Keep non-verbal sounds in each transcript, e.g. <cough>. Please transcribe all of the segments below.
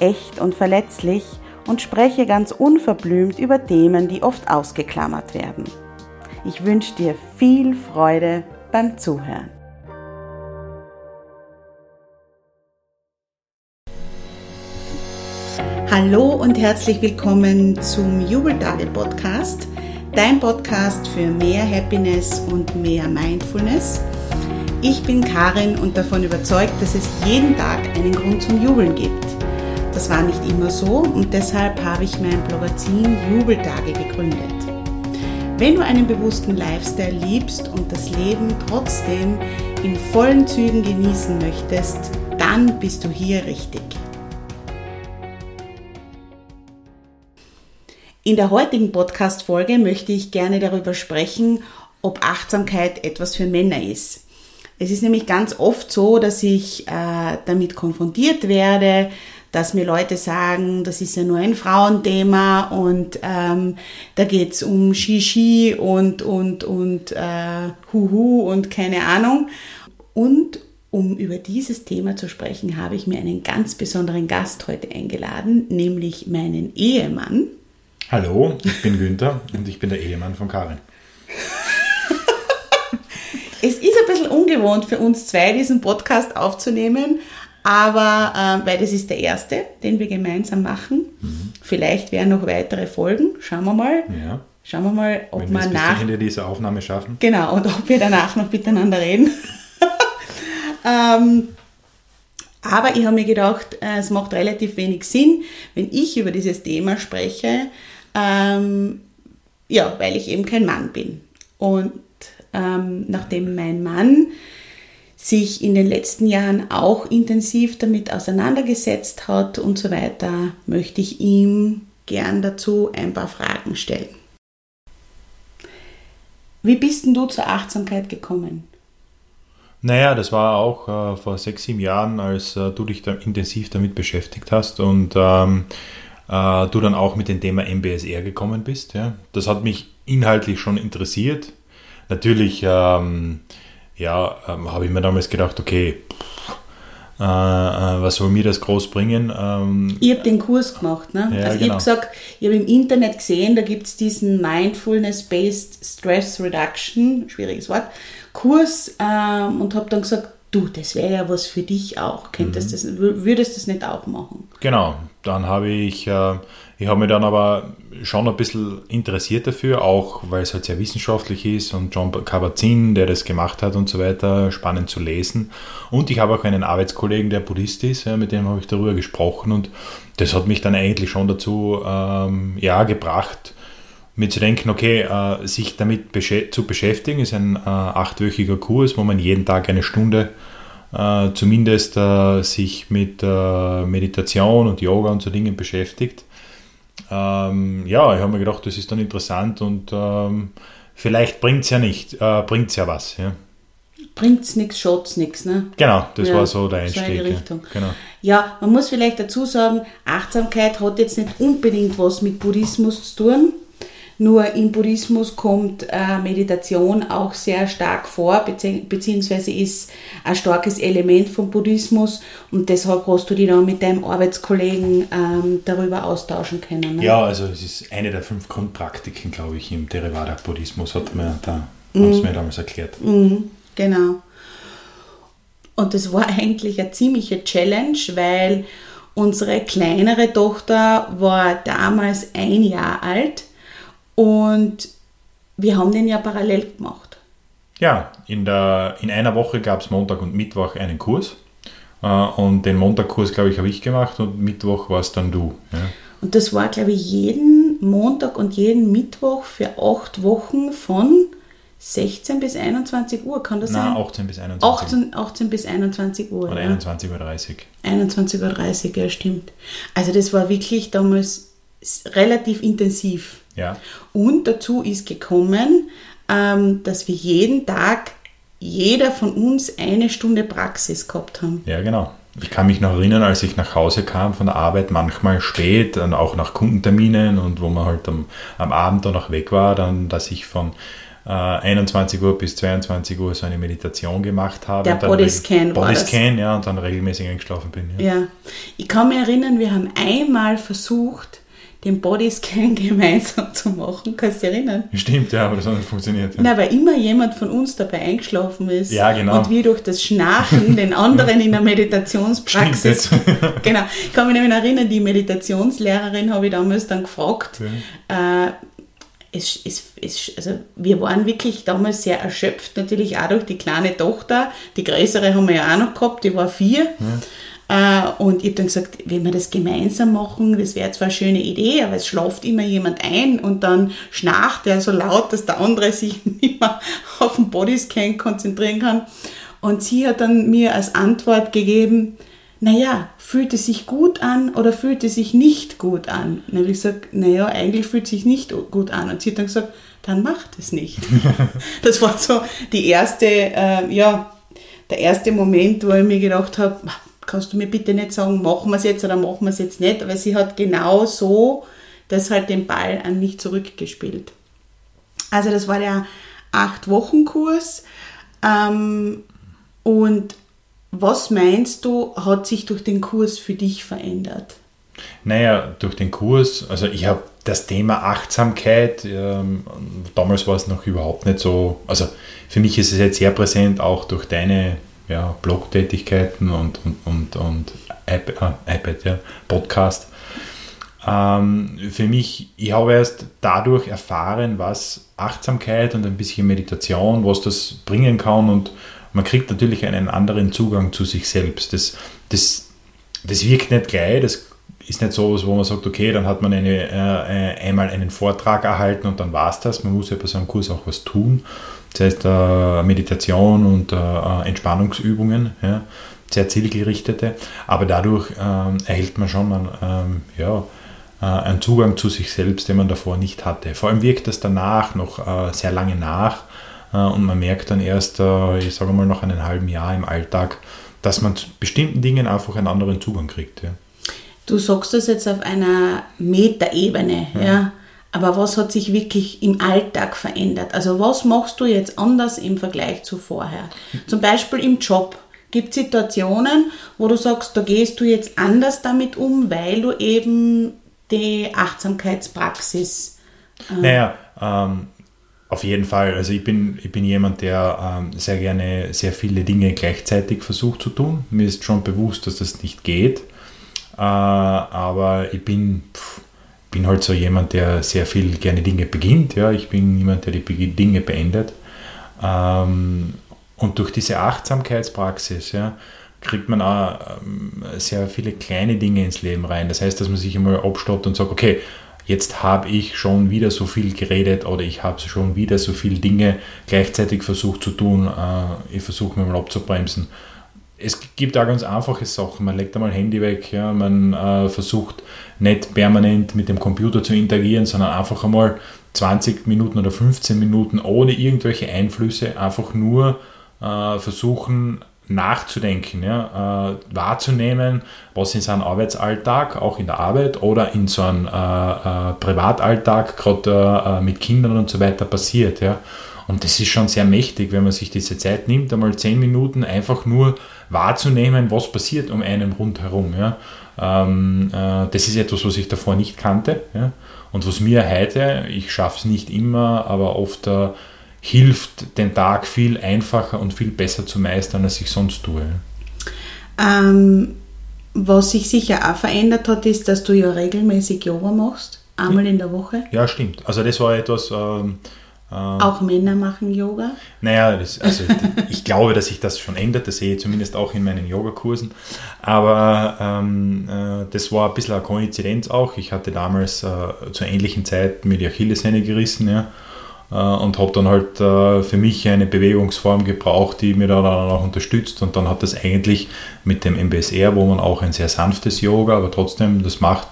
echt und verletzlich und spreche ganz unverblümt über Themen, die oft ausgeklammert werden. Ich wünsche dir viel Freude beim Zuhören. Hallo und herzlich willkommen zum Jubeltage Podcast, dein Podcast für mehr Happiness und mehr Mindfulness. Ich bin Karin und davon überzeugt, dass es jeden Tag einen Grund zum Jubeln gibt. Das war nicht immer so und deshalb habe ich mein Blogazin Jubeltage gegründet. Wenn du einen bewussten Lifestyle liebst und das Leben trotzdem in vollen Zügen genießen möchtest, dann bist du hier richtig. In der heutigen Podcast-Folge möchte ich gerne darüber sprechen, ob Achtsamkeit etwas für Männer ist. Es ist nämlich ganz oft so, dass ich äh, damit konfrontiert werde, dass mir Leute sagen, das ist ja nur ein Frauenthema und ähm, da geht's um Shishi und, und, und äh, Huhu und keine Ahnung. Und um über dieses Thema zu sprechen, habe ich mir einen ganz besonderen Gast heute eingeladen, nämlich meinen Ehemann. Hallo, ich bin Günther und ich bin der Ehemann von Karin. <laughs> es ist ein bisschen ungewohnt für uns zwei, diesen Podcast aufzunehmen, aber äh, weil das ist der erste, den wir gemeinsam machen. Mhm. Vielleicht werden noch weitere Folgen. Schauen wir mal. Ja. Schauen wir mal, ob Wenn wir es nach Ende dieser Aufnahme schaffen. Genau, und ob wir danach noch miteinander reden. <laughs> ähm, aber ich habe mir gedacht, äh, es macht relativ wenig Sinn, wenn ich über dieses Thema spreche, ähm, ja, weil ich eben kein Mann bin. Und ähm, nachdem mein Mann sich in den letzten Jahren auch intensiv damit auseinandergesetzt hat und so weiter, möchte ich ihm gern dazu ein paar Fragen stellen. Wie bist denn du zur Achtsamkeit gekommen? Naja, das war auch äh, vor sechs, sieben Jahren, als äh, du dich da intensiv damit beschäftigt hast und ähm, äh, du dann auch mit dem Thema MBSR gekommen bist. Ja? Das hat mich inhaltlich schon interessiert. Natürlich ähm, ja, ähm, habe ich mir damals gedacht, okay, äh, äh, was soll mir das groß bringen? Ähm, ich habe den Kurs gemacht. Ne? Ja, also genau. ich habe gesagt, ich habe im Internet gesehen, da gibt es diesen Mindfulness-Based Stress Reduction, schwieriges Wort, Kurs ähm, und habe dann gesagt, du, das wäre ja was für dich auch. Könntest mhm. das, würdest du das nicht auch machen? Genau, dann habe ich, äh, ich habe mich dann aber schon ein bisschen interessiert dafür, auch weil es halt sehr wissenschaftlich ist und John Kabat-Zinn, der das gemacht hat und so weiter, spannend zu lesen. Und ich habe auch einen Arbeitskollegen, der Buddhist ist, ja, mit dem habe ich darüber gesprochen und das hat mich dann eigentlich schon dazu ähm, ja, gebracht, mir zu denken, okay, äh, sich damit besch zu beschäftigen, ist ein äh, achtwöchiger Kurs, wo man jeden Tag eine Stunde äh, zumindest äh, sich mit äh, Meditation und Yoga und so Dingen beschäftigt. Ähm, ja, ich habe mir gedacht, das ist dann interessant und ähm, vielleicht bringt es ja nicht, äh, bringt es ja was. Ja. es nichts, schaut's nichts, ne? Genau, das ja, war so der Einstieg. So Richtung. Ja, genau. ja, man muss vielleicht dazu sagen, Achtsamkeit hat jetzt nicht unbedingt was mit Buddhismus zu tun. Nur im Buddhismus kommt äh, Meditation auch sehr stark vor, bezieh beziehungsweise ist ein starkes Element vom Buddhismus und deshalb hast du dich dann mit deinem Arbeitskollegen ähm, darüber austauschen können. Ne? Ja, also es ist eine der fünf Grundpraktiken, glaube ich, im Theravada-Buddhismus, hat mir da, mhm. haben sie mir damals erklärt. Mhm, genau. Und das war <laughs> eigentlich eine ziemliche Challenge, weil unsere kleinere Tochter war damals ein Jahr alt Und wir haben den ja parallel gemacht. Ja, in, der, in einer Woche gab es Montag und Mittwoch einen Kurs. Äh, und den Montagkurs, glaube ich, habe ich gemacht und Mittwoch war es dann du. Ja. Und das war, glaube ich, jeden Montag und jeden Mittwoch für acht Wochen von 16 bis 21 Uhr, kann das Nein, sein? 18 bis 21 18, 18 bis 21 Uhr. Oder ja. 21.30 Uhr. 21.30 Uhr, ja, stimmt. Also das war wirklich damals relativ intensiv. Ja. Und dazu ist gekommen, ähm, dass wir jeden Tag, jeder von uns eine Stunde Praxis gehabt haben. Ja, genau. Ich kann mich noch erinnern, als ich nach Hause kam von der Arbeit, manchmal spät, dann auch nach Kundenterminen und wo man halt am, am Abend dann noch weg war, dann, dass ich von äh, 21 Uhr bis 22 Uhr so eine Meditation gemacht habe. Der Bodyscan war. Bodyscan, ja, und dann regelmäßig eingeschlafen bin. Ja. Ja, ich kann mich erinnern, wir haben einmal versucht, den Bodyscan <laughs> gemeinsam zu machen. Kannst du dich erinnern? Stimmt, ja, aber das hat nicht funktioniert. Ja. Na, weil immer jemand von uns dabei eingeschlafen ist. Ja, genau. Und wir durch das Schnarchen den anderen in der Meditationspraxis. <laughs> Genau. Ich kann mich nämlich erinnern, die Meditationslehrerin habe ich damals dann gefragt. Äh, es, es, es, also wir waren wirklich damals sehr erschöpft, natürlich auch durch die kleine Tochter. Die größere haben wir ja auch noch gehabt, die war vier. Äh, und ich habe dann gesagt, wenn wir das gemeinsam machen, das wäre zwar eine schöne Idee, aber es schlaft immer jemand ein und dann schnarcht er so laut, dass der andere sich <laughs> nicht mehr auf den Bodyscan konzentrieren kann. Und sie hat dann mir als Antwort gegeben, naja, fühlt es sich gut an oder fühlt es sich nicht gut an? Dann habe ich gesagt, naja, eigentlich fühlt es sich nicht gut an. Und sie hat dann gesagt, dann macht es nicht. <laughs> das war so die erste, äh, ja, der erste Moment, wo ich mir gedacht habe, kannst du mir bitte nicht sagen, machen wir es jetzt oder machen wir es jetzt nicht, aber sie hat genau so das halt den Ball an mich zurückgespielt. Also das war der acht Wochen Kurs ähm, und was meinst du, hat sich durch den Kurs für dich verändert? Naja, durch den Kurs, also ich habe das Thema Achtsamkeit, ähm, damals war es noch überhaupt nicht so, also für mich ist es jetzt sehr präsent, auch durch deine ja, Blog-Tätigkeiten und, und, und, und iPad, äh, iPad ja, Podcast. Ähm, für mich, ich habe erst dadurch erfahren, was Achtsamkeit und ein bisschen Meditation, was das bringen kann und man kriegt natürlich einen anderen Zugang zu sich selbst. Das, das, das wirkt nicht gleich, das ist nicht so was, wo man sagt, okay, dann hat man eine, äh, einmal einen Vortrag erhalten und dann war es das. Man muss ja bei so einem Kurs auch was tun. Das heißt äh, Meditation und äh, Entspannungsübungen, ja, sehr zielgerichtete. Aber dadurch ähm, erhält man schon einen, ähm, ja, äh, einen Zugang zu sich selbst, den man davor nicht hatte. Vor allem wirkt das danach noch äh, sehr lange nach äh, und man merkt dann erst, äh, ich sage mal, nach einem halben Jahr im Alltag, dass man zu bestimmten Dingen einfach einen anderen Zugang kriegt. Ja. Du sagst das jetzt auf einer Metaebene, ja. ja. Aber was hat sich wirklich im Alltag verändert? Also was machst du jetzt anders im Vergleich zu vorher? Zum Beispiel im Job. Gibt es Situationen, wo du sagst, da gehst du jetzt anders damit um, weil du eben die Achtsamkeitspraxis. Äh naja, ähm, auf jeden Fall. Also ich bin, ich bin jemand, der ähm, sehr gerne sehr viele Dinge gleichzeitig versucht zu tun. Mir ist schon bewusst, dass das nicht geht. Äh, aber ich bin, pff, bin halt so jemand, der sehr viel gerne Dinge beginnt. Ja, ich bin jemand, der die Dinge beendet. Ähm, und durch diese Achtsamkeitspraxis ja, kriegt man auch ähm, sehr viele kleine Dinge ins Leben rein. Das heißt, dass man sich einmal abstoppt und sagt, okay, jetzt habe ich schon wieder so viel geredet oder ich habe schon wieder so viele Dinge gleichzeitig versucht zu tun. Äh, ich versuche mir mal abzubremsen. Es gibt auch ganz einfache Sachen. Man legt einmal Handy weg, ja, man äh, versucht nicht permanent mit dem Computer zu interagieren, sondern einfach einmal 20 Minuten oder 15 Minuten ohne irgendwelche Einflüsse einfach nur äh, versuchen nachzudenken, ja, äh, wahrzunehmen, was in seinem Arbeitsalltag, auch in der Arbeit oder in so einem äh, äh, Privatalltag, gerade mit Kindern und so weiter passiert. Ja. Und das ist schon sehr mächtig, wenn man sich diese Zeit nimmt, einmal 10 Minuten einfach nur wahrzunehmen, was passiert um einen rundherum. Ja. Ähm, das ist etwas, was ich davor nicht kannte. Ja. Und was mir heute, ich schaffe es nicht immer, aber oft äh, hilft, den Tag viel einfacher und viel besser zu meistern, als ich sonst tue. Ähm, was sich sicher auch verändert hat, ist, dass du ja regelmäßig Yoga machst. Einmal in der Woche? Ja, stimmt. Also das war etwas... Ähm, auch Männer machen Yoga? Naja, das, also ich glaube, dass sich das schon ändert. Das sehe ich zumindest auch in meinen Yogakursen. Aber ähm, äh, das war ein bisschen eine Koinzidenz auch. Ich hatte damals äh, zur ähnlichen Zeit mir die Achillessehne gerissen. Ja, äh, und habe dann halt äh, für mich eine Bewegungsform gebraucht, die mir da dann auch unterstützt. Und dann hat das eigentlich mit dem MBSR, wo man auch ein sehr sanftes Yoga, aber trotzdem das macht,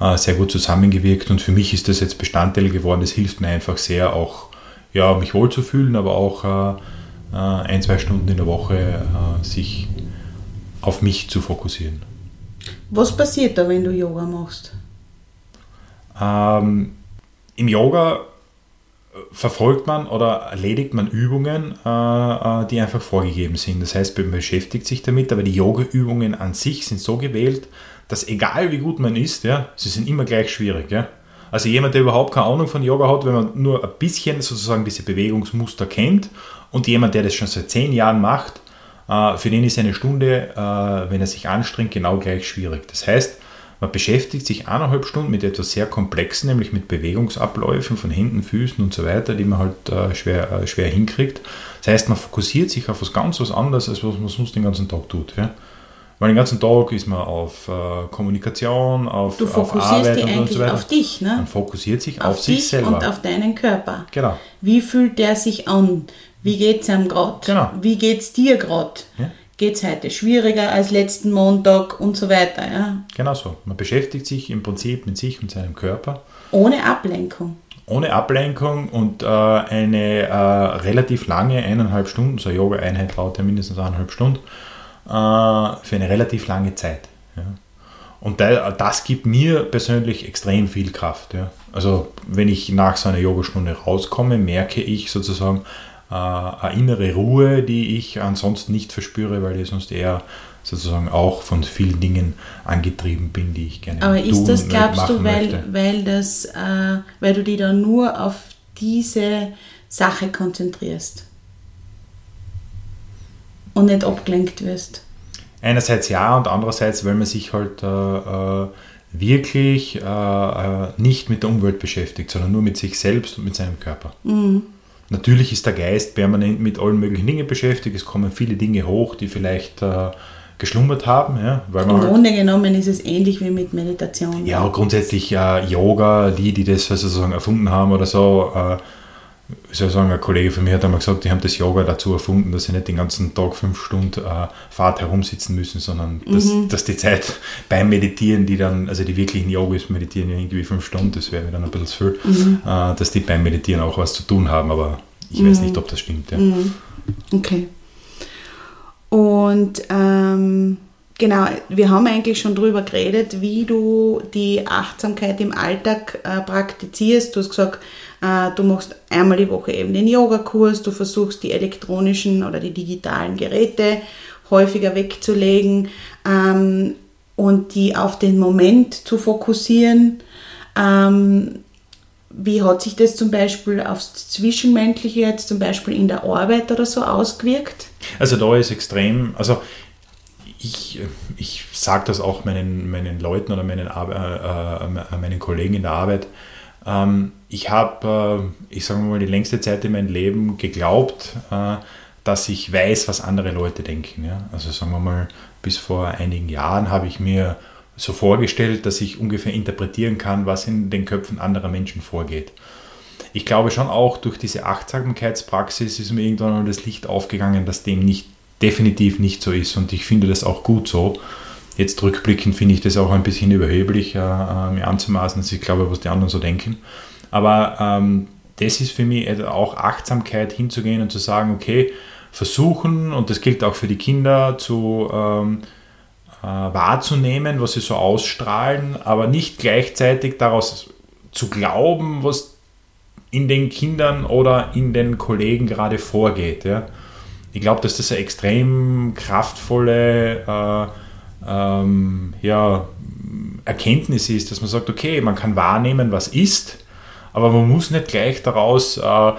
äh, sehr gut zusammengewirkt. Und für mich ist das jetzt Bestandteil geworden. Das hilft mir einfach sehr, auch ja, mich wohlzufühlen, aber auch äh, äh, ein, zwei Stunden in der Woche äh, sich auf mich zu fokussieren. Was passiert da, wenn du Yoga machst? Ähm, Im Yoga verfolgt man oder erledigt man Übungen, äh, die einfach vorgegeben sind. Das heißt, man beschäftigt sich damit, aber die Yoga-Übungen an sich sind so gewählt, dass egal wie gut man ist, ja, sie sind immer gleich schwierig. Ja. Also jemand, der überhaupt keine Ahnung von Yoga hat, wenn man nur ein bisschen sozusagen diese Bewegungsmuster kennt und jemand, der das schon seit zehn Jahren macht, äh, für den ist eine Stunde, äh, wenn er sich anstrengt, genau gleich schwierig. Das heißt, man beschäftigt sich eineinhalb Stunden mit etwas sehr Komplexen, nämlich mit Bewegungsabläufen von Händen, Füßen und so weiter, die man halt äh, schwer, schwer hinkriegt. Das heißt, man fokussiert sich auf was ganz was anderes, als was man sonst den ganzen Tag tut. Ja? Weil den ganzen Tag ist man auf äh, Kommunikation, auf, du auf Arbeit dich und, und so weiter. auf dich, ne? Man fokussiert sich auf, auf sich selber. und auf deinen Körper. Genau. Wie fühlt der sich an? Wie geht es einem gerade? Genau. Wie geht es dir gerade? Ja? Geht es heute schwieriger als letzten Montag und so weiter? Ja? Genau so. Man beschäftigt sich im Prinzip mit sich und seinem Körper. Ohne Ablenkung. Ohne Ablenkung und äh, eine äh, relativ lange, eineinhalb Stunden, so eine Yoga-Einheit dauert ja mindestens eineinhalb Stunden, für eine relativ lange Zeit. Ja. Und das gibt mir persönlich extrem viel Kraft. Ja. Also wenn ich nach so einer Yogastunde rauskomme, merke ich sozusagen äh, eine innere Ruhe, die ich ansonsten nicht verspüre, weil ich sonst eher sozusagen auch von vielen Dingen angetrieben bin, die ich gerne Aber ist das, glaubst du, weil, weil, das, äh, weil du dich da nur auf diese Sache konzentrierst? Und nicht abgelenkt wirst. Einerseits ja und andererseits, weil man sich halt äh, äh wirklich äh, äh, nicht mit der Umwelt beschäftigt, sondern nur mit sich selbst und mit seinem Körper. Mhm. Natürlich ist der Geist permanent mit allen möglichen Dingen beschäftigt. Es kommen viele Dinge hoch, die vielleicht äh, geschlummert haben. Ja, weil Im halt Grunde genommen ist es ähnlich wie mit Meditation. Ja, grundsätzlich äh, Yoga, die, die das sozusagen erfunden haben oder so, äh, wie soll ich sagen, ein Kollege von mir hat einmal gesagt, die haben das Yoga dazu erfunden, dass sie nicht den ganzen Tag fünf Stunden äh, Fahrt herumsitzen müssen, sondern dass, mhm. dass, die Zeit <laughs> beim Meditieren, die dann, also die wirklichen Yogis meditieren ja irgendwie fünf Stunden, das wäre dann ein bisschen zu viel, mhm. äh, dass die beim Meditieren auch was zu tun haben, aber ich mhm. weiß nicht, ob das stimmt. Ja. Mhm. Okay. Und ähm, genau, wir haben eigentlich schon darüber geredet, wie du die Achtsamkeit im Alltag äh, praktizierst. Du hast gesagt, äh, du machst einmal die Woche eben den Yogakurs, du versuchst die elektronischen oder die digitalen Geräte häufiger wegzulegen ähm, und die auf den Moment zu fokussieren. Ähm, wie hat sich das zum Beispiel aufs Zwischenmenschliche jetzt zum Beispiel in der Arbeit oder so ausgewirkt? Also da ist extrem, also ich, ich sage das auch meinen, meinen Leuten oder meinen, äh, äh, meinen Kollegen in der Arbeit, ähm, ich habe, äh, ich sage mal, die längste Zeit in meinem Leben geglaubt, äh, dass ich weiß, was andere Leute denken. Ja? Also sagen wir mal, bis vor einigen Jahren habe ich mir so vorgestellt, dass ich ungefähr interpretieren kann, was in den Köpfen anderer Menschen vorgeht. Ich glaube schon auch durch diese Achtsamkeitspraxis ist mir irgendwann mal das Licht aufgegangen, dass dem nicht definitiv nicht so ist und ich finde das auch gut so. Jetzt rückblickend finde ich das auch ein bisschen überheblich, äh, äh, mir anzumaßen, dass ich glaube, was die anderen so denken. Aber ähm, das ist für mich auch Achtsamkeit hinzugehen und zu sagen, okay, versuchen, und das gilt auch für die Kinder, zu ähm, äh, wahrzunehmen, was sie so ausstrahlen, aber nicht gleichzeitig daraus zu glauben, was in den Kindern oder in den Kollegen gerade vorgeht. Ja. Ich glaube, dass das eine extrem kraftvolle äh, ähm, ja, Erkenntnis ist, dass man sagt, okay, man kann wahrnehmen, was ist, aber man muss nicht gleich daraus äh,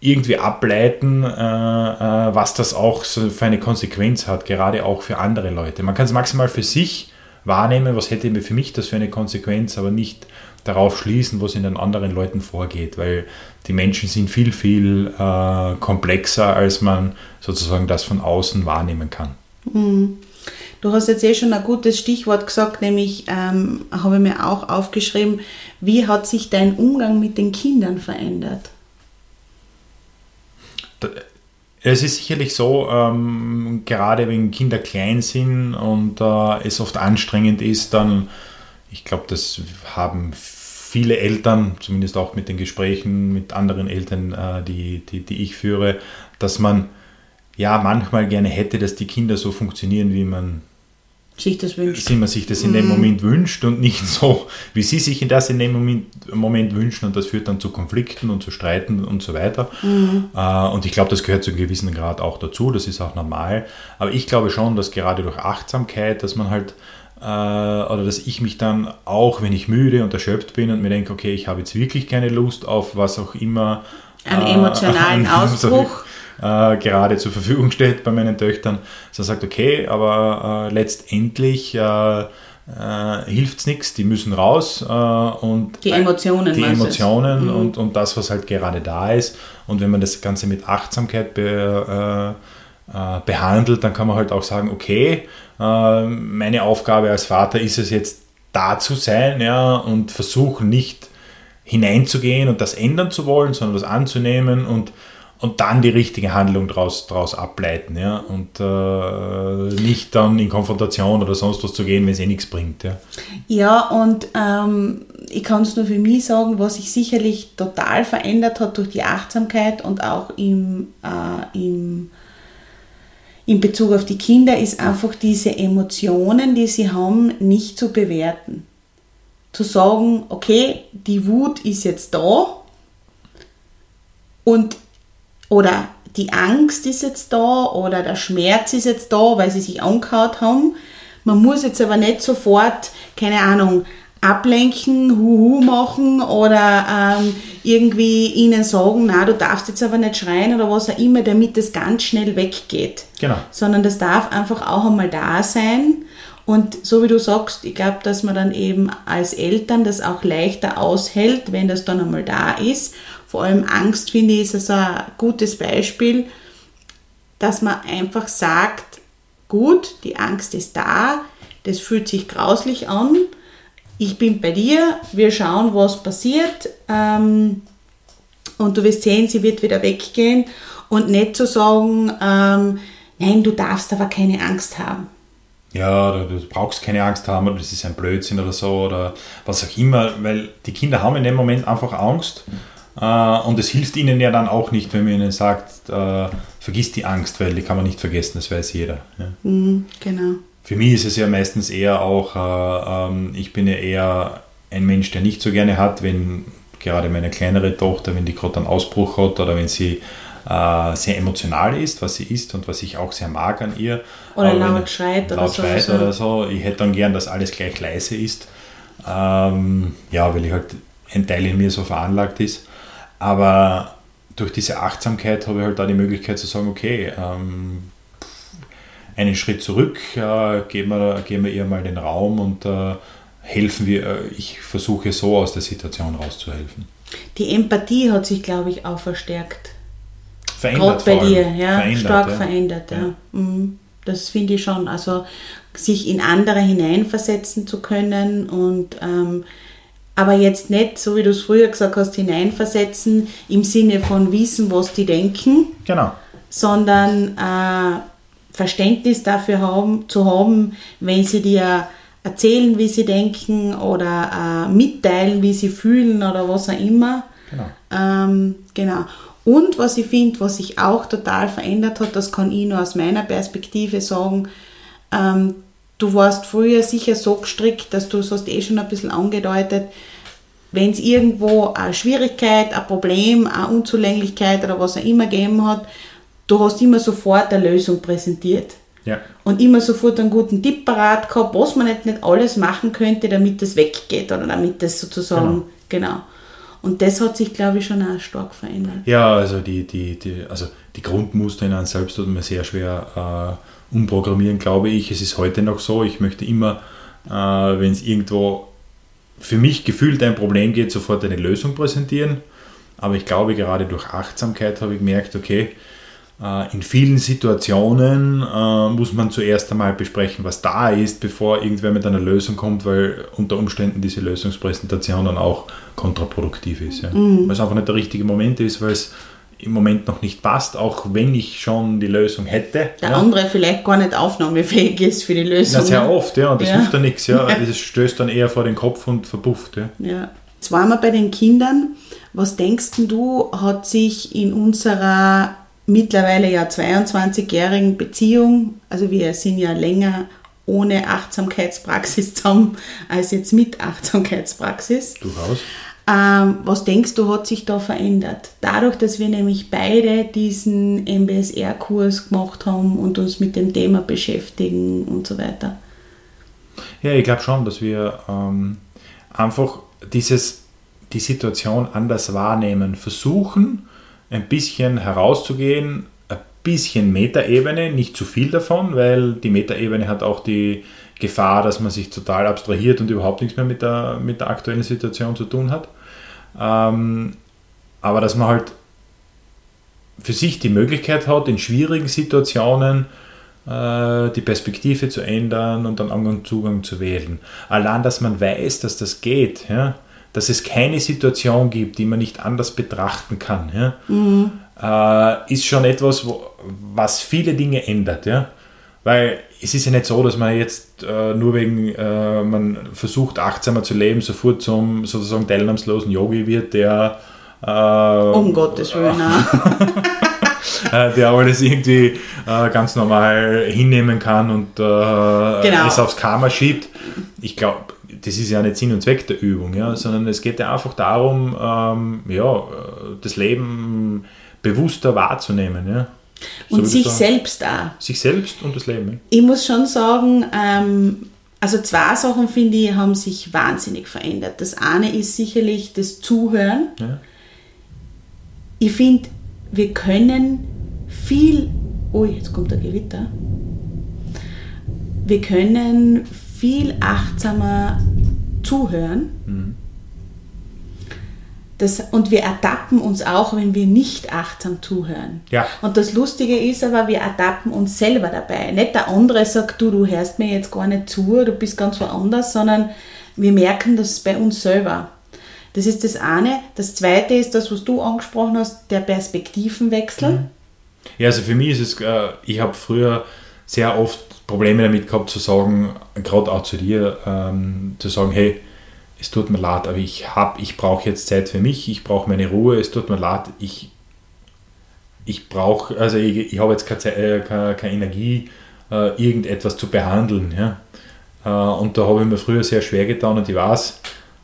irgendwie ableiten, äh, äh, was das auch so für eine Konsequenz hat, gerade auch für andere Leute. Man kann es maximal für sich wahrnehmen, was hätte für mich das für eine Konsequenz, aber nicht darauf schließen, was in den anderen Leuten vorgeht, weil die Menschen sind viel, viel äh, komplexer, als man sozusagen das von außen wahrnehmen kann. Mhm. Du hast jetzt eh schon ein gutes Stichwort gesagt, nämlich ähm, habe ich mir auch aufgeschrieben, wie hat sich dein Umgang mit den Kindern verändert? Es ist sicherlich so, ähm, gerade wenn Kinder klein sind und äh, es oft anstrengend ist, dann, ich glaube, das haben viele Eltern, zumindest auch mit den Gesprächen mit anderen Eltern, äh, die, die, die ich führe, dass man ja manchmal gerne hätte, dass die Kinder so funktionieren, wie man sich das wünscht. Wie man sich das in dem mhm. Moment wünscht und nicht <laughs> so, wie sie sich das in dem Moment, Moment wünschen und das führt dann zu Konflikten und zu Streiten und so weiter. Mhm. Äh, und ich glaube, das gehört zu einem gewissen Grad auch dazu, das ist auch normal. Aber ich glaube schon, dass gerade durch Achtsamkeit, dass man halt oder dass ich mich dann auch, wenn ich müde und erschöpft bin und mir denke, okay, ich habe jetzt wirklich keine Lust auf was auch immer. Einen emotionalen <laughs> äh, Ausbruch äh, gerade zur Verfügung steht bei meinen Töchtern, er sagt, okay, aber äh, letztendlich äh, äh hilft es nichts, die müssen raus äh, und die Emotionen, die Emotionen mhm. und, und das, was halt gerade da ist. Und wenn man das Ganze mit Achtsamkeit be, äh, behandelt, dann kann man halt auch sagen, okay, meine Aufgabe als Vater ist es jetzt da zu sein ja, und versuchen nicht hineinzugehen und das ändern zu wollen, sondern das anzunehmen und und dann die richtige Handlung daraus draus ableiten, ja, und äh, nicht dann in Konfrontation oder sonst was zu gehen, wenn es eh nichts bringt, ja. Ja, und ähm, ich kann es nur für mich sagen, was sich sicherlich total verändert hat durch die Achtsamkeit und auch im, äh, im, in Bezug auf die Kinder, ist einfach diese Emotionen, die sie haben, nicht zu bewerten. Zu sagen, okay, die Wut ist jetzt da und oder die Angst ist jetzt da oder der Schmerz ist jetzt da, weil sie sich angehaut haben. Man muss jetzt aber nicht sofort, keine Ahnung, ablenken, Huhu machen oder ähm, irgendwie ihnen sagen, na, du darfst jetzt aber nicht schreien oder was auch immer, damit es ganz schnell weggeht. Genau. Sondern das darf einfach auch einmal da sein. Und so wie du sagst, ich glaube, dass man dann eben als Eltern das auch leichter aushält, wenn das dann einmal da ist vor allem Angst, finde ich, ist also ein gutes Beispiel, dass man einfach sagt, gut, die Angst ist da, das fühlt sich grauslich an, ich bin bei dir, wir schauen, was passiert ähm, und du wirst sehen, sie wird wieder weggehen und nicht zu sagen, ähm, nein, du darfst aber keine Angst haben. Ja, du, du brauchst keine Angst haben oder das ist ein Blödsinn oder so oder was auch immer, weil die Kinder haben in dem Moment einfach Angst. Äh, und es hilft ihnen ja dann auch nicht, wenn man ihnen sagt, äh, vergiss die Angst, weil die kann man nicht vergessen, das weiß jeder. Ja. Mhm, genau. Für mich ist es ja meistens eher auch, äh, ähm, ich bin ja eher ein Mensch, der nicht so gerne hat, wenn gerade meine kleinere Tochter, wenn die gerade einen Ausbruch hat oder wenn sie äh, sehr emotional ist, was sie ist und was ich auch sehr mag an ihr. Oder Aber laut schreit oder laut so. Schreit oder so. Ich hätte dann gern, dass alles gleich leise ist. Ähm, ja, weil ich halt ein Teil in mir so veranlagt ist. Aber durch diese Achtsamkeit habe ich halt da die Möglichkeit zu sagen, okay, ähm, einen Schritt zurück, äh, geben, wir, geben wir ihr mal den Raum und äh, helfen wir, äh, ich versuche so aus der Situation rauszuhelfen. Die Empathie hat sich, glaube ich, auch verstärkt. Verändert. Gerade bei dir, ja, verändert, stark ja. verändert. Ja. ja. Mhm. Das finde ich schon. Also sich in andere hineinversetzen zu können und ähm, aber jetzt nicht, so wie du es früher gesagt hast, hineinversetzen im Sinne von wissen, was die denken, genau. sondern äh, Verständnis dafür haben, zu haben, wenn sie dir erzählen, wie sie denken oder äh, mitteilen, wie sie fühlen oder was auch immer. Genau. Ähm, genau. Und was ich finde, was sich auch total verändert hat, das kann ich nur aus meiner Perspektive sagen, ähm, du warst früher sicher so gestrickt, dass du, es hast eh schon ein bisschen angedeutet, wenn es irgendwo eine Schwierigkeit, ein Problem, eine Unzulänglichkeit oder was auch immer gegeben hat, du hast immer sofort eine Lösung präsentiert. Ja. Und immer sofort einen guten Tipp parat gehabt, was man nicht, nicht alles machen könnte, damit das weggeht oder damit das sozusagen, genau. genau. Und das hat sich, glaube ich, schon auch stark verändert. Ja, also die, die, die, also die Grundmuster in einem selbst tut man sehr schwer äh, umprogrammieren, glaube ich. Es ist heute noch so, ich möchte immer, äh, wenn es irgendwo für mich gefühlt ein Problem geht, sofort eine Lösung präsentieren. Aber ich glaube, gerade durch Achtsamkeit habe ich gemerkt, okay, in vielen Situationen äh, muss man zuerst einmal besprechen, was da ist, bevor irgendwer mit einer Lösung kommt, weil unter Umständen diese Lösungspräsentation dann auch kontraproduktiv ist. Ja. Mhm. Weil es einfach nicht der richtige Moment ist, weil es im Moment noch nicht passt, auch wenn ich schon die Lösung hätte. Der ja. andere vielleicht gar nicht aufnahmefähig ist für die Lösung. Ja, sehr oft, ja, und das ja. hilft ja nichts. <laughs> Ja. Das stößt dann eher vor den Kopf und verpufft. Ja. ja. Jetzt waren wir bei den Kindern. Was denkst du, hat sich in unserer mittlerweile ja 22-jährigen Beziehung, also wir sind ja länger ohne Achtsamkeitspraxis <laughs> zusammen als jetzt mit Achtsamkeitspraxis. Durchaus. Ähm, was denkst du, hat sich da verändert? Dadurch, dass wir nämlich beide diesen MBSR-Kurs gemacht haben und uns mit dem Thema beschäftigen und so weiter. Ja, ich glaube schon, dass wir ähm, einfach dieses, die Situation anders wahrnehmen, versuchen, ein bisschen herauszugehen, ein bisschen Metaebene, nicht zu viel davon, weil die Metaebene hat auch die Gefahr, dass man sich total abstrahiert und überhaupt nichts mehr mit der, mit der aktuellen Situation zu tun hat. Ähm, aber dass man halt für sich die Möglichkeit hat, in schwierigen Situationen äh, die Perspektive zu ändern und dann Angang Zugang zu wählen. Allein, dass man weiß, dass das geht, ja, dass es keine Situation gibt, die man nicht anders betrachten kann, ja, mhm. äh, ist schon etwas, wo, was viele Dinge ändert. Ja. Weil es ist ja nicht so, dass man jetzt äh, nur wegen, äh, man versucht achtsamer zu leben, sofort zum sozusagen teilnahmslosen Yogi wird, der äh, um Gottes Willen. <laughs> Äh, der alles irgendwie äh, ganz normal hinnehmen kann und äh, genau. es aufs Karma schiebt. Ich glaube, das ist ja nicht Sinn und Zweck der Übung, ja, sondern es geht ja einfach darum, ähm, ja, das Leben bewusster wahrzunehmen. Ja. So und sich selbst auch. Sich selbst und das Leben. Ich muss schon sagen, ähm, also zwei Sachen finde ich, haben sich wahnsinnig verändert. Das eine ist sicherlich das Zuhören. Ja. Ich finde, wir können viel. Oh, jetzt kommt der Gewitter. Wir können viel achtsamer zuhören. Mhm. Das, und wir ertappen uns auch, wenn wir nicht achtsam zuhören. Ja. Und das Lustige ist aber, wir ertappen uns selber dabei. Nicht der andere sagt, du, du hörst mir jetzt gar nicht zu, du bist ganz woanders, sondern wir merken das bei uns selber. Das ist das eine. Das zweite ist das, was du angesprochen hast, der Perspektivenwechsel. Mhm. Ja, also für mich ist es, äh, ich habe früher sehr oft Probleme damit gehabt zu sagen, gerade auch zu dir, ähm, zu sagen, hey, es tut mir leid, aber ich habe, ich brauche jetzt Zeit für mich, ich brauche meine Ruhe, es tut mir leid, ich, ich brauche, also ich, ich habe jetzt keine, äh, keine, keine Energie, äh, irgendetwas zu behandeln. Ja? Äh, und da habe ich mir früher sehr schwer getan und ich weiß,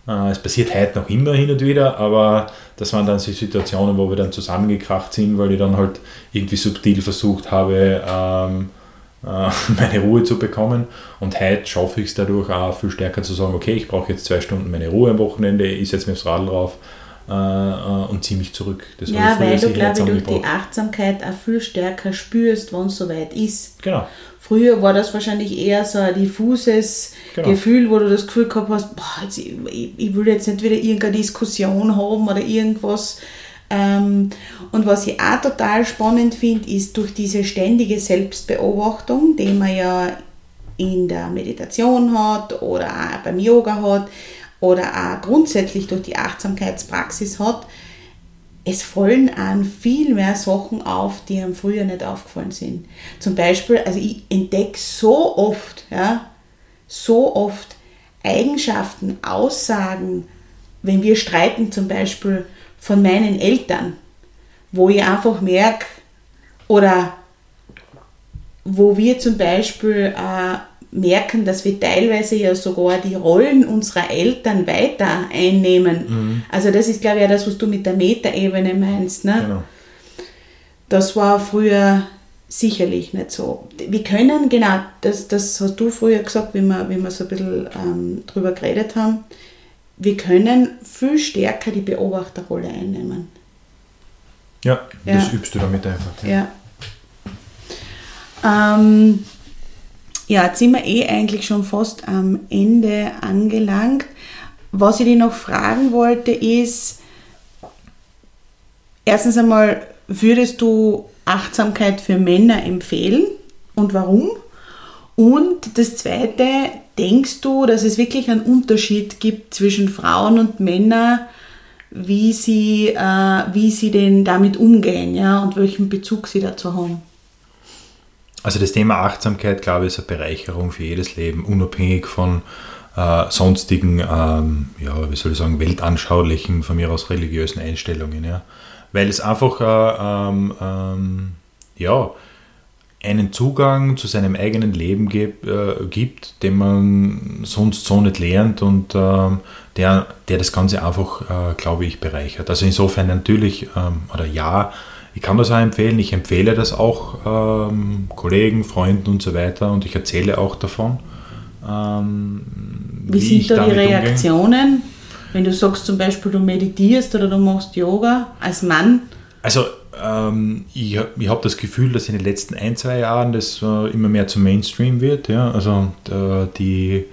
äh, es passiert heute noch immer hin und wieder, aber das waren dann so Situationen, wo wir dann zusammengekracht sind, weil ich dann halt irgendwie subtil versucht habe, ähm, äh, <laughs> meine Ruhe zu bekommen. Und heute schaffe ich es dadurch auch viel stärker zu sagen, okay, ich brauche jetzt zwei Stunden meine Ruhe am Wochenende, ich setze mir aufs Radl drauf äh, äh, und ziehe mich zurück. Das ja, weil du, glaube ich, durch die Achtsamkeit auch viel stärker spürst, wann es soweit ist. Genau. Früher war das wahrscheinlich eher so ein diffuses genau. Gefühl, wo du das Gefühl gehabt hast, boah, jetzt, ich, ich will jetzt nicht wieder irgendeine Diskussion haben oder irgendwas und was ich auch total spannend finde, ist durch diese ständige Selbstbeobachtung, die man ja in der Meditation hat oder auch beim Yoga hat oder auch grundsätzlich durch die Achtsamkeitspraxis hat, es fallen an viel mehr Sachen auf, die einem früher nicht aufgefallen sind. Zum Beispiel, also ich entdecke so oft, ja, so oft Eigenschaften, Aussagen, wenn wir streiten zum Beispiel, von meinen Eltern, wo ich einfach merke, oder wo wir zum Beispiel äh, merken, dass wir teilweise ja sogar die Rollen unserer Eltern weiter einnehmen. Mhm. Also das ist, glaube ich, ja das, was du mit der Metaebene meinst. Ne? Genau. Das war früher sicherlich nicht so. Wir können, genau, das, das hast du früher gesagt, wie wir, wie wir so ein bisschen ähm, drüber geredet haben, wir können viel stärker die Beobachterrolle einnehmen. Ja, ja. das übst du damit einfach. Ja. Ja. Ähm, ja, jetzt sind wir eh eigentlich schon fast am Ende angelangt. Was ich dich noch fragen wollte, ist, erstens einmal, würdest du Achtsamkeit für Männer empfehlen und warum? Und das Zweite, denkst du, dass es wirklich einen Unterschied gibt zwischen Frauen und Männern, wie sie, äh, wie sie denn damit umgehen ja, und welchen Bezug sie dazu haben? Also das Thema Achtsamkeit, glaube ich, ist eine Bereicherung für jedes Leben, unabhängig von äh, sonstigen, ähm, ja, wie soll ich sagen, weltanschaulichen, von mir aus religiösen Einstellungen. Ja. Weil es einfach, äh, ähm, ähm, ja, einen Zugang zu seinem eigenen Leben gibt, äh, gibt den man sonst so nicht lernt und äh, der, der das Ganze einfach, äh, glaube ich, bereichert. Also insofern natürlich, ähm, oder ja, ich kann das auch empfehlen, ich empfehle das auch ähm, Kollegen, Freunden und so weiter und ich erzähle auch davon. Ähm, wie, wie sind da die Reaktionen, umgehe. wenn du sagst zum Beispiel, du meditierst oder du machst Yoga als Mann? Also ähm, ich, ich habe das Gefühl, dass in den letzten ein, zwei Jahren das äh, immer mehr zum Mainstream wird. Ja? Also äh, die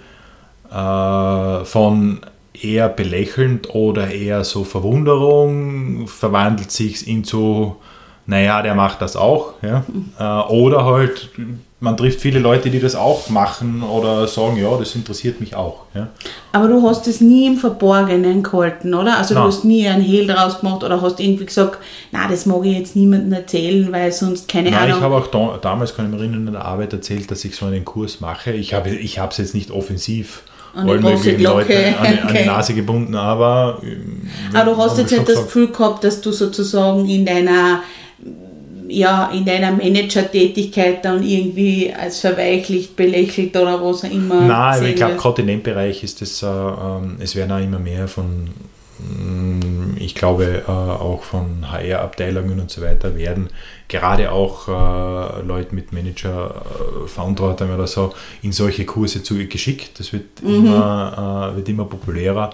äh, von eher belächelnd oder eher so Verwunderung verwandelt sich in so, naja, der macht das auch. Ja? Mhm. Äh, oder halt man trifft viele Leute, die das auch machen oder sagen, ja, das interessiert mich auch. Ja. Aber du hast es nie im Verborgenen gehalten, oder? Also Nein. du hast nie einen Hehl draus gemacht oder hast irgendwie gesagt, na, das mag ich jetzt niemandem erzählen, weil sonst keine Nein, Ahnung. ich habe auch da, damals, kann ich erinnern, in der Arbeit erzählt, dass ich so einen Kurs mache. Ich habe ich es jetzt nicht offensiv allen möglichen Leuten an, an, die Nase gebunden, aber... Aber du hast jetzt nicht das Gefühl gehabt, dass du sozusagen in deiner ja, in deiner Manager-Tätigkeit dann irgendwie als verweichlicht, belächelt oder was auch immer. Nein, ich glaube, gerade in dem Bereich ist es, äh, äh, es werden auch immer mehr von, mm, ich glaube, äh, auch von HR-Abteilungen und so weiter werden gerade auch äh, Leute mit Manager-Verantwortung oder so in solche Kurse zu, geschickt. Das wird, mhm. immer, äh, wird immer populärer.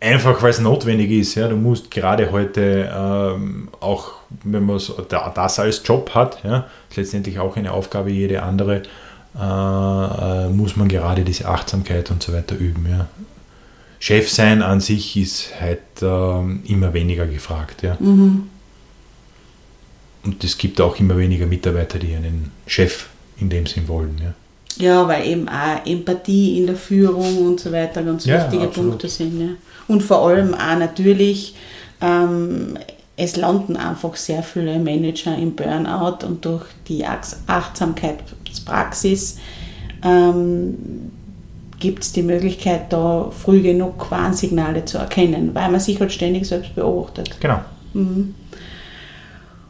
Einfach weil es notwendig ist. Ja. Du musst gerade heute ähm, auch, wenn man so, das als Job hat, ja, ist letztendlich auch eine Aufgabe, jede andere, äh, äh, muss man gerade diese Achtsamkeit und so weiter üben. Ja. Chef sein an sich ist halt äh, immer weniger gefragt. Ja. Mhm. Und es gibt auch immer weniger Mitarbeiter, die einen Chef in dem Sinn wollen. Ja. Ja, weil eben auch Empathie in der Führung und so weiter ganz ja, wichtige absolut. Punkte sind. Ja. Und vor allem auch natürlich, ähm, es landen einfach sehr viele Manager im Burnout und durch die Achtsamkeitspraxis ähm, gibt es die Möglichkeit, da früh genug Warnsignale zu erkennen, weil man sich halt ständig selbst beobachtet. Genau. Mhm.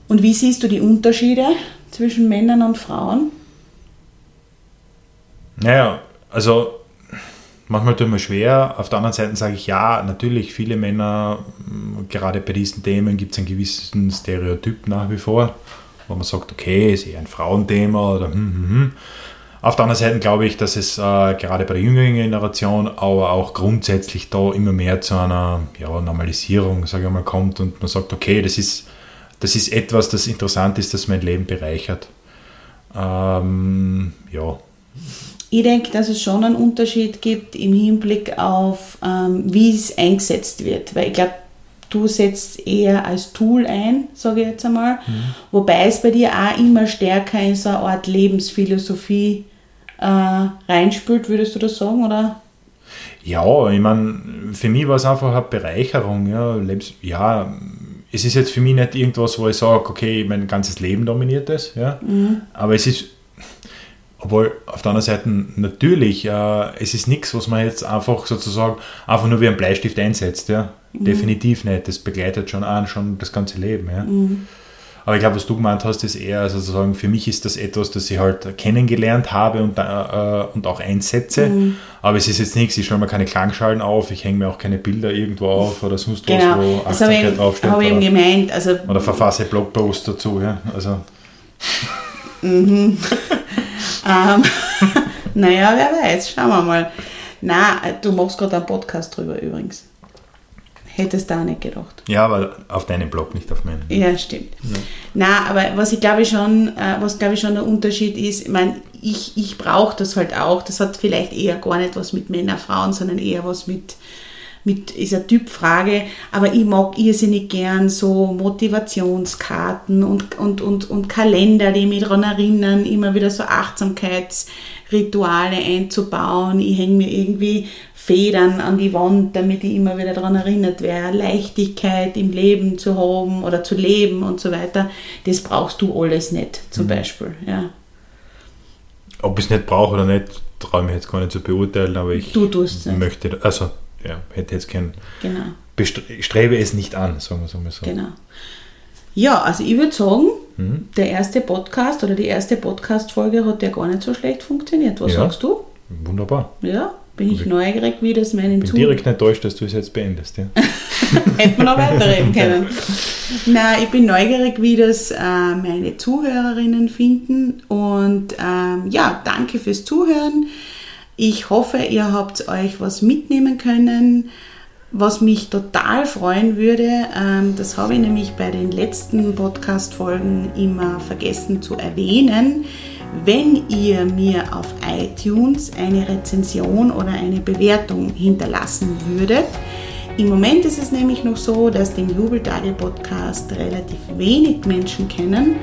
Und wie siehst du die Unterschiede zwischen Männern und Frauen? Naja, also manchmal tut mir schwer. Auf der anderen Seite sage ich ja, natürlich, viele Männer, gerade bei diesen Themen gibt es einen gewissen Stereotyp nach wie vor, wo man sagt, okay, ist eher ein Frauenthema oder hm, hm, hm. Auf der anderen Seite glaube ich, dass es äh, gerade bei der jüngeren Generation, aber auch grundsätzlich da immer mehr zu einer ja, Normalisierung, sage ich mal, kommt und man sagt, okay, das ist, das ist etwas, das interessant ist, das mein Leben bereichert. Ähm, ja. Ich denke, dass es schon einen Unterschied gibt im Hinblick auf, ähm, wie es eingesetzt wird. Weil ich glaube, du setzt eher als Tool ein, sage ich jetzt einmal. Mhm. Wobei es bei dir auch immer stärker in so eine Art Lebensphilosophie äh, reinspült, würdest du das sagen? Oder? Ja, ich meine, für mich war es einfach eine Bereicherung. Ja, Lebens ja es ist jetzt für mich nicht irgendwas, wo ich sage, okay, mein ganzes Leben dominiert das. Ja? Mhm. Aber es ist obwohl auf der anderen Seite natürlich, äh, es ist nichts, was man jetzt einfach sozusagen einfach nur wie ein Bleistift einsetzt. Ja? Mhm. Definitiv nicht. Das begleitet schon an, schon das ganze Leben. Ja? Mhm. Aber ich glaube, was du gemeint hast, ist eher also sozusagen, für mich ist das etwas, das ich halt kennengelernt habe und, äh, und auch einsetze. Mhm. Aber es ist jetzt nichts, ich stelle mir keine Klangschalen auf, ich hänge mir auch keine Bilder irgendwo auf oder sonst genau. was, wo Achtsamkeit draufsteht. Habe ich eben gemeint. Also oder verfasse Blogpost dazu. Ja? Also. Mhm. Ähm, <laughs> naja, wer weiß, schauen wir mal. Na, du machst gerade einen Podcast drüber übrigens. Hättest du auch nicht gedacht. Ja, aber auf deinem Blog, nicht auf meinem. Ja, stimmt. Ja. Na, aber was ich glaube schon, äh, was glaube ich schon der Unterschied ist, ich meine, ich, ich brauche das halt auch. Das hat vielleicht eher gar nicht was mit Männer, Frauen, sondern eher was mit, mit ist eine Typfrage, aber ich mag irrsinnig gern so Motivationskarten und, und, und, und Kalender, die mich daran erinnern, immer wieder so Achtsamkeitsrituale einzubauen. Ich hänge mir irgendwie Federn an die Wand, damit ich immer wieder daran erinnert werde, Leichtigkeit im Leben zu haben oder zu leben und so weiter. Das brauchst du alles nicht, zum mhm. Beispiel. Ja. Ob ich es nicht brauche oder nicht, traue ich mich jetzt gar nicht zu beurteilen, aber ich du tust möchte, also ja, hätte jetzt kein, genau. strebe es nicht an, sagen wir so. Genau. Ja, also ich würde sagen, mhm. der erste Podcast oder die erste Podcast-Folge hat ja gar nicht so schlecht funktioniert. Was ja, sagst du? Wunderbar. Ja, bin ich neugierig, wie das meinen Ich bin direkt enttäuscht, dass du es jetzt beendest. Ja. <laughs> Hätten wir noch weiterreden <laughs> können. Nein, ich bin neugierig, wie das äh, meine Zuhörerinnen finden. Und ähm, ja, danke fürs Zuhören. Ich hoffe, ihr habt euch was mitnehmen können. Was mich total freuen würde, ähm, das habe ich nämlich bei den letzten Podcast-Folgen immer vergessen zu erwähnen, wenn ihr mir auf iTunes eine Rezension oder eine Bewertung hinterlassen würdet. Im Moment ist es nämlich noch so, dass den Jubeltage-Podcast relativ wenig Menschen kennen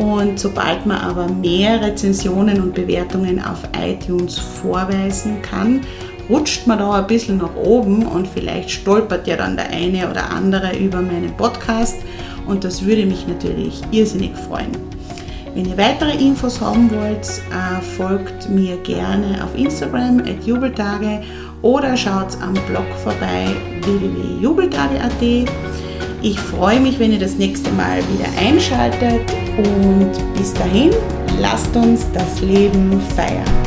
und sobald man aber mehr Rezensionen und Bewertungen auf iTunes vorweisen kann, rutscht man da ein bisschen nach oben und vielleicht stolpert ja dann der eine oder andere über meinen Podcast und das würde mich natürlich irrsinnig freuen. Wenn ihr weitere Infos haben wollt, äh, folgt mir gerne auf Instagram at jubeltage oder schaut am Blog vorbei www.jubeltage.at. Ich freue mich, wenn ihr das nächste Mal wieder einschaltet und bis dahin, lasst uns das Leben feiern.